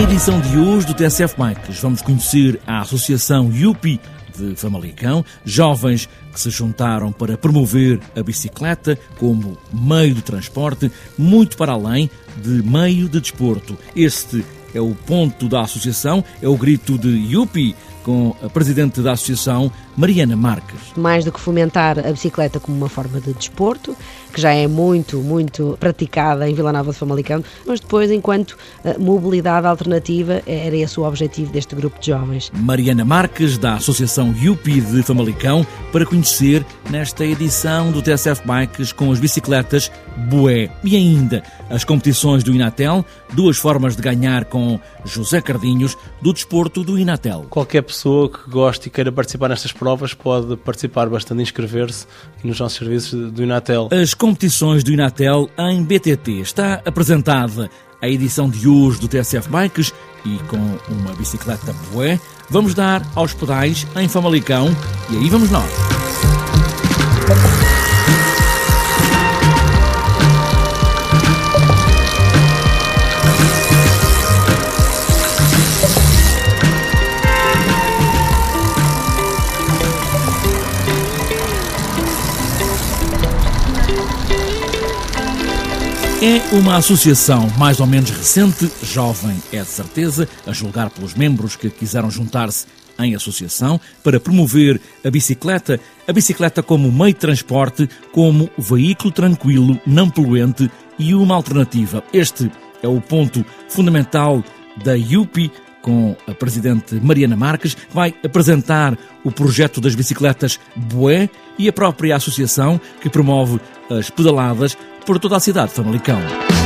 edição de hoje do TSF Bikes vamos conhecer a Associação Yupi de Famalicão, jovens que se juntaram para promover a bicicleta como meio de transporte, muito para além de meio de desporto. Este é o ponto da associação, é o grito de Yupi, com a presidente da associação, Mariana Marques. Mais do que fomentar a bicicleta como uma forma de desporto, que já é muito, muito praticada em Vila Nova de Famalicão, mas depois, enquanto eh, mobilidade alternativa, era esse o objetivo deste grupo de jovens. Mariana Marques, da Associação UPI de Famalicão, para conhecer nesta edição do TSF Bikes com as bicicletas Boé. E ainda as competições do Inatel, duas formas de ganhar com José Cardinhos, do desporto do Inatel. Qualquer pessoa que goste e queira participar nestas provas pode participar bastante, inscrever-se nos nossos serviços do Inatel. As competições do Inatel em BTT. Está apresentada a edição de hoje do TSF Bikes e com uma bicicleta Boé, vamos dar aos pedais em Famalicão e aí vamos nós. É uma associação mais ou menos recente, jovem é de certeza, a julgar pelos membros que quiseram juntar-se em associação para promover a bicicleta, a bicicleta como meio de transporte, como veículo tranquilo, não poluente e uma alternativa. Este é o ponto fundamental da UPI com a presidente Mariana Marques, vai apresentar o projeto das bicicletas Boé e a própria associação que promove as pedaladas por toda a cidade de Famalicão.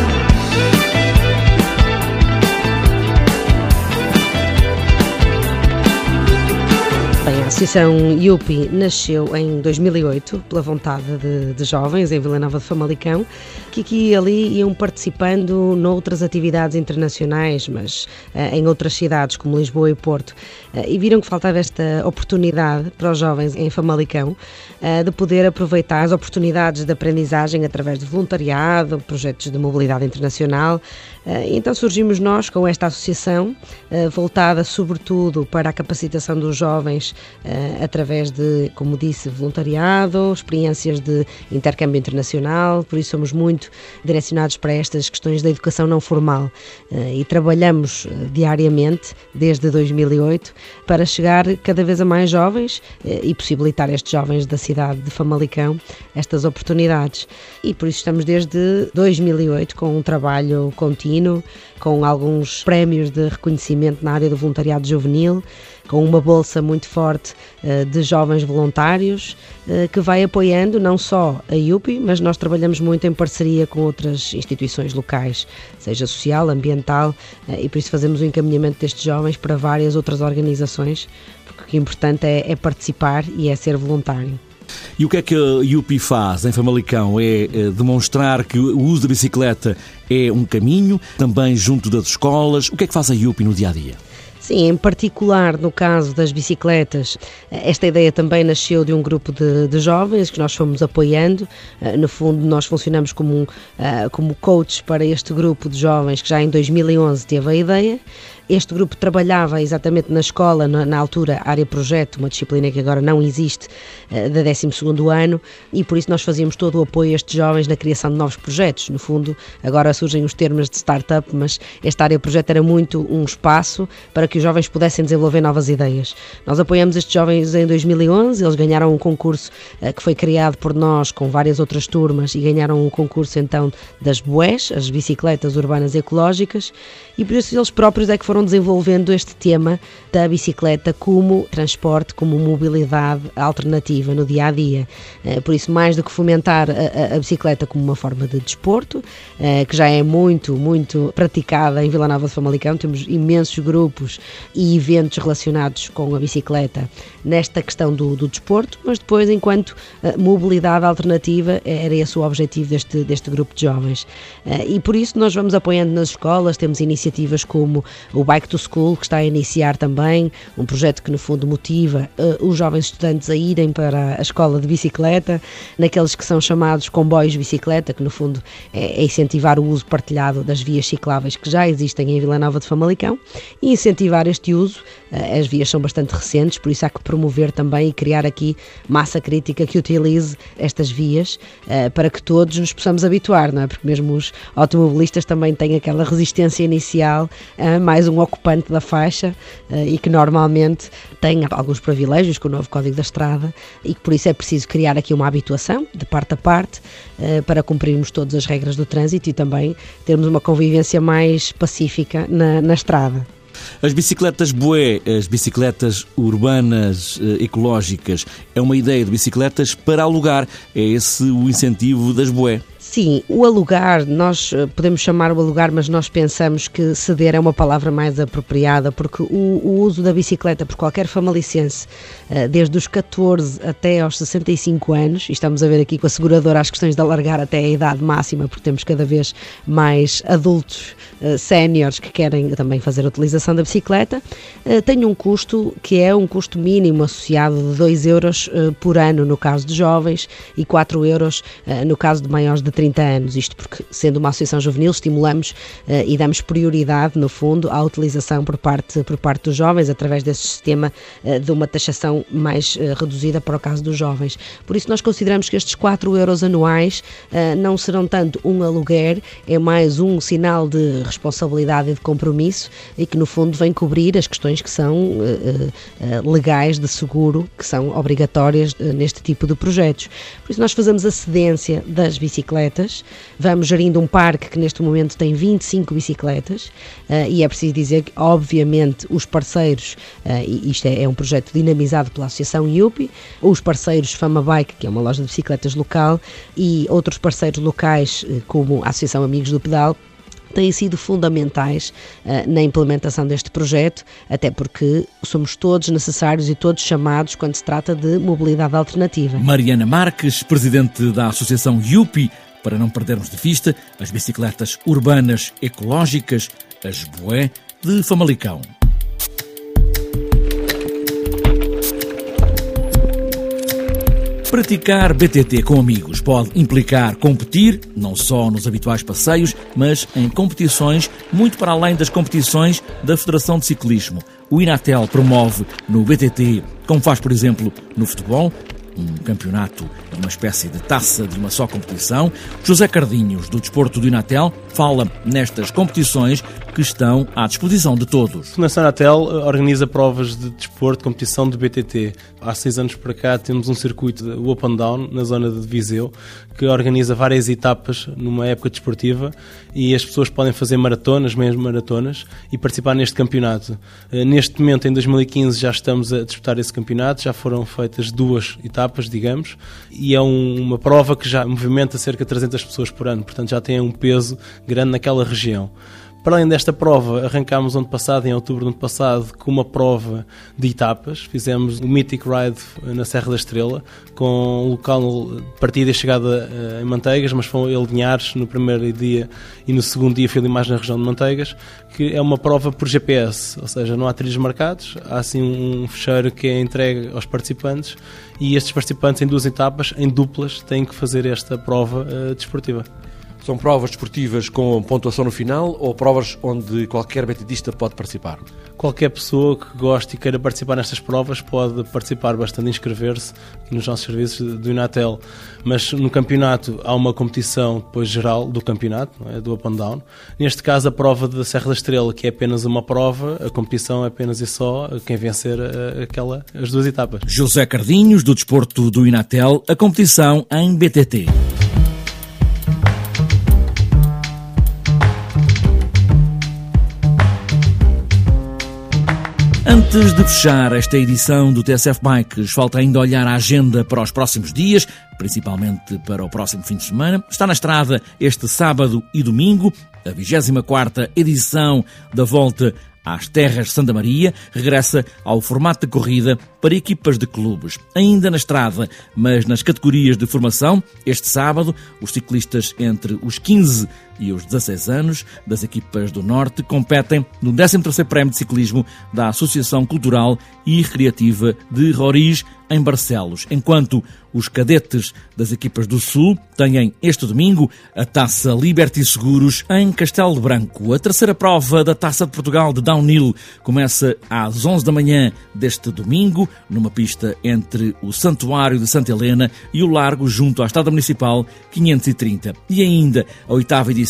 Associação IUPI nasceu em 2008 pela vontade de, de, jovens em Vila Nova de Famalicão, que aqui e ali iam participando noutras atividades internacionais, mas uh, em outras cidades como Lisboa e Porto, uh, e viram que faltava esta oportunidade para os jovens em Famalicão uh, de poder aproveitar as oportunidades de aprendizagem através de voluntariado, projetos de mobilidade internacional. Então surgimos nós com esta associação, voltada sobretudo para a capacitação dos jovens através de, como disse, voluntariado, experiências de intercâmbio internacional, por isso somos muito direcionados para estas questões da educação não formal uh, e trabalhamos eh, diariamente desde 2008 para chegar cada vez a mais jovens e possibilitar estes jovens da cidade de Famalicão estas oportunidades. E por isso estamos desde 2008 com um trabalho contínuo, com alguns prémios de reconhecimento na área do voluntariado juvenil com uma bolsa muito forte uh, de jovens voluntários uh, que vai apoiando não só a IUPI, mas nós trabalhamos muito em parceria com outras instituições locais, seja social, ambiental, uh, e por isso fazemos o encaminhamento destes jovens para várias outras organizações, porque o é importante é, é participar e é ser voluntário. E o que é que a IUPI faz em Famalicão? É demonstrar que o uso da bicicleta é um caminho, também junto das escolas. O que é que faz a IUPI no dia a dia? Sim, em particular no caso das bicicletas, esta ideia também nasceu de um grupo de, de jovens que nós fomos apoiando. Eh, no fundo, nós funcionamos como, eh, como coach para este grupo de jovens que já em 2011 teve a ideia. Este grupo trabalhava exatamente na escola, na, na altura, área projeto, uma disciplina que agora não existe, uh, da 12 ano, e por isso nós fazíamos todo o apoio a estes jovens na criação de novos projetos. No fundo, agora surgem os termos de startup, mas esta área projeto era muito um espaço para que os jovens pudessem desenvolver novas ideias. Nós apoiamos estes jovens em 2011, eles ganharam um concurso uh, que foi criado por nós com várias outras turmas e ganharam um concurso então das BUES, as bicicletas urbanas ecológicas, e por isso eles próprios é que foram foram desenvolvendo este tema da bicicleta como transporte, como mobilidade alternativa no dia a dia. Eh, por isso, mais do que fomentar a, a bicicleta como uma forma de desporto, eh, que já é muito, muito praticada em Vila Nova de Famalicão, temos imensos grupos e eventos relacionados com a bicicleta nesta questão do, do desporto, mas depois, enquanto eh, mobilidade alternativa, era esse o objetivo deste, deste grupo de jovens. E por isso, nós vamos apoiando nas escolas, temos iniciativas como o Bike to School, que está a iniciar também, um projeto que no fundo motiva uh, os jovens estudantes a irem para a escola de bicicleta, naqueles que são chamados comboios bicicleta, que no fundo é, é incentivar o uso partilhado das vias cicláveis que já existem em Vila Nova de Famalicão e incentivar este uso. Uh, as vias são bastante recentes, por isso há que promover também e criar aqui massa crítica que utilize estas vias uh, para que todos nos possamos habituar, não é? Porque mesmo os automobilistas também têm aquela resistência inicial a mais um ocupante da faixa uh, e que normalmente tem alguns privilégios com o novo Código da Estrada e que por isso é preciso criar aqui uma habituação de parte a parte uh, para cumprirmos todas as regras do trânsito e também termos uma convivência mais pacífica na, na estrada. As bicicletas bué, as bicicletas urbanas eh, ecológicas, é uma ideia de bicicletas para alugar. É esse o incentivo das bué. Sim, o alugar, nós eh, podemos chamar o alugar, mas nós pensamos que ceder é uma palavra mais apropriada, porque o, o uso da bicicleta por qualquer famalicense, eh, desde os 14 até aos 65 anos, e estamos a ver aqui com a seguradora as questões de alargar até a idade máxima, porque temos cada vez mais adultos uh, séniores que querem também fazer a utilização da bicicleta, tem um custo que é um custo mínimo associado de 2 euros por ano no caso de jovens e 4 euros no caso de maiores de 30 anos. Isto porque, sendo uma associação juvenil, estimulamos uh, e damos prioridade, no fundo, à utilização por parte, por parte dos jovens, através desse sistema uh, de uma taxação mais uh, reduzida para o caso dos jovens. Por isso, nós consideramos que estes 4 euros anuais não serão tanto um aluguer, é mais um sinal de responsabilidade e de compromisso e que, no fundo, vem cobrir as questões que são legais de seguro, que são obrigatórias neste tipo de projetos. Por isso, nós fazemos a cedência das bicicletas bicicletas. Vamos gerindo um parque que neste momento tem 25 bicicletas uh, e é preciso dizer que, obviamente, os parceiros, uh, e isto é, é, um projeto dinamizado pela Associação IUPI, os parceiros Fama Bike, que é uma loja de bicicletas local, e outros parceiros locais, uh, como a Associação Amigos do Pedal, têm sido fundamentais uh, na implementação deste projeto, até porque somos todos necessários e todos chamados quando se trata de mobilidade alternativa. Mariana Marques, presidente da Associação IUPI, para não perdermos de vista as bicicletas urbanas ecológicas, as Boé de Famalicão. Praticar BTT com amigos pode implicar competir, não só nos habituais passeios, mas em competições muito para além das competições da Federação de Ciclismo. O Inatel promove no BTT, como faz, por exemplo, no futebol, um campeonato, uma espécie de taça de uma só competição. José Cardinhos, do Desporto do Inatel, fala nestas competições que estão à disposição de todos. A Fundação Inatel eh, organiza provas de desporto, competição de BTT. Há seis anos para cá temos um circuito, o Up and Down, na zona de Viseu, que organiza várias etapas numa época desportiva e as pessoas podem fazer maratonas, mesmo maratonas, e participar neste campeonato. Eh, neste momento, em 2015, já estamos a disputar esse campeonato, já foram feitas duas etapas, digamos, e é um, uma prova que já movimenta cerca de 300 pessoas por ano, portanto já tem um peso grande naquela região. Para além desta prova, arrancámos ano passado, em outubro do ano passado, com uma prova de etapas. Fizemos o Mythic Ride na Serra da Estrela, com local de partida e chegada eh, em Manteigas, mas foi ele Linhares no primeiro dia e no segundo dia foi mais na região de Manteigas, que é uma prova por GPS, ou seja, não há trilhos marcados, há assim um fecheiro que é entregue aos participantes e estes participantes em duas etapas, em duplas, têm que fazer esta prova uh, desportiva. São provas desportivas com pontuação no final ou provas onde qualquer betidista pode participar? Qualquer pessoa que goste e queira participar nestas provas pode participar bastante, inscrever-se nos nossos serviços do Inatel. Mas no campeonato há uma competição depois geral do campeonato, é? do up and down. Neste caso, a prova da Serra da Estrela, que é apenas uma prova, a competição é apenas e só quem vencer aquela, as duas etapas. José Cardinhos, do Desporto do Inatel, a competição em BTT. Antes de fechar esta edição do TSF Bikes, falta ainda olhar a agenda para os próximos dias, principalmente para o próximo fim de semana. Está na estrada este sábado e domingo, a 24ª edição da Volta às Terras de Santa Maria, regressa ao formato de corrida para equipas de clubes. Ainda na estrada, mas nas categorias de formação, este sábado, os ciclistas entre os 15 e os 16 anos das equipas do Norte competem no 13º Prémio de Ciclismo da Associação Cultural e Recreativa de Roriz, em Barcelos, enquanto os cadetes das equipas do Sul têm este domingo a Taça Liberty Seguros em Castelo Branco. A terceira prova da Taça de Portugal de Downhill começa às 11 da manhã deste domingo, numa pista entre o Santuário de Santa Helena e o Largo junto à Estrada Municipal 530. E ainda a oitava edição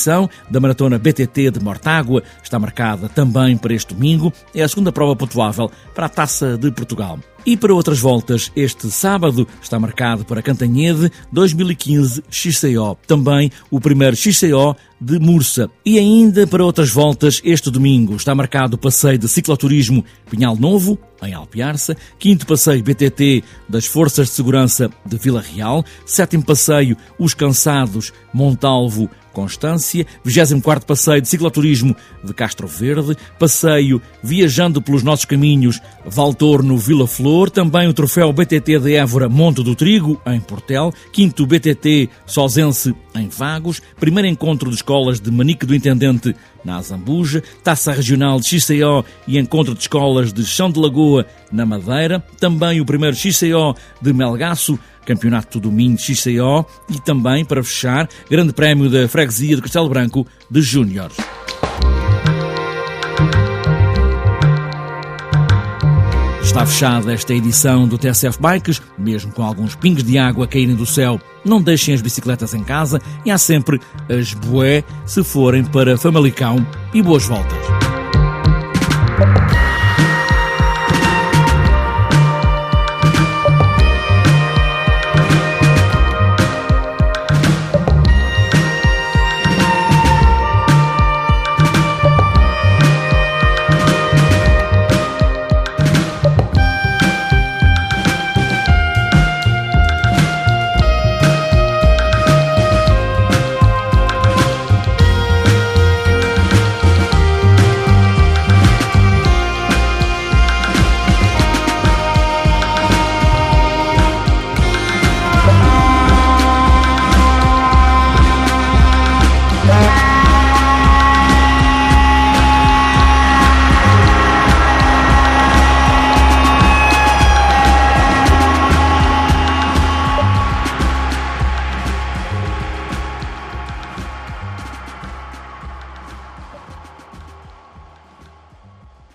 da Maratona BTT de Mortágua está marcada também para este domingo. É a segunda prova pontuável para a Taça de Portugal. E para outras voltas, este sábado está marcado para Cantanhede 2015 XCO. Também o primeiro XCO de Mursa. E ainda para outras voltas, este domingo está marcado o passeio de cicloturismo Pinhal Novo, em Alpiarça, quinto passeio BTT das Forças de Segurança de Vila Real, sétimo passeio Os Cansados Montalvo Constância, 24 Passeio de Cicloturismo de Castro Verde, Passeio Viajando pelos Nossos Caminhos, Valtorno Vila Flor, também o Troféu BTT de Évora Monte do Trigo, em Portel, 5 BTT Sozense, em Vagos, primeiro encontro de escolas de Manique do Intendente, na Azambuja, Taça Regional de XCO e Encontro de Escolas de Chão de Lagoa, na Madeira, também o primeiro XCO de Melgaço, Campeonato do Minho XCO e também, para fechar, Grande Prémio da Freguesia de Castelo Branco de Júniores. Está fechada esta edição do TSF Bikes, mesmo com alguns pingos de água caírem do céu. Não deixem as bicicletas em casa e há sempre as boé se forem para Famalicão e boas voltas.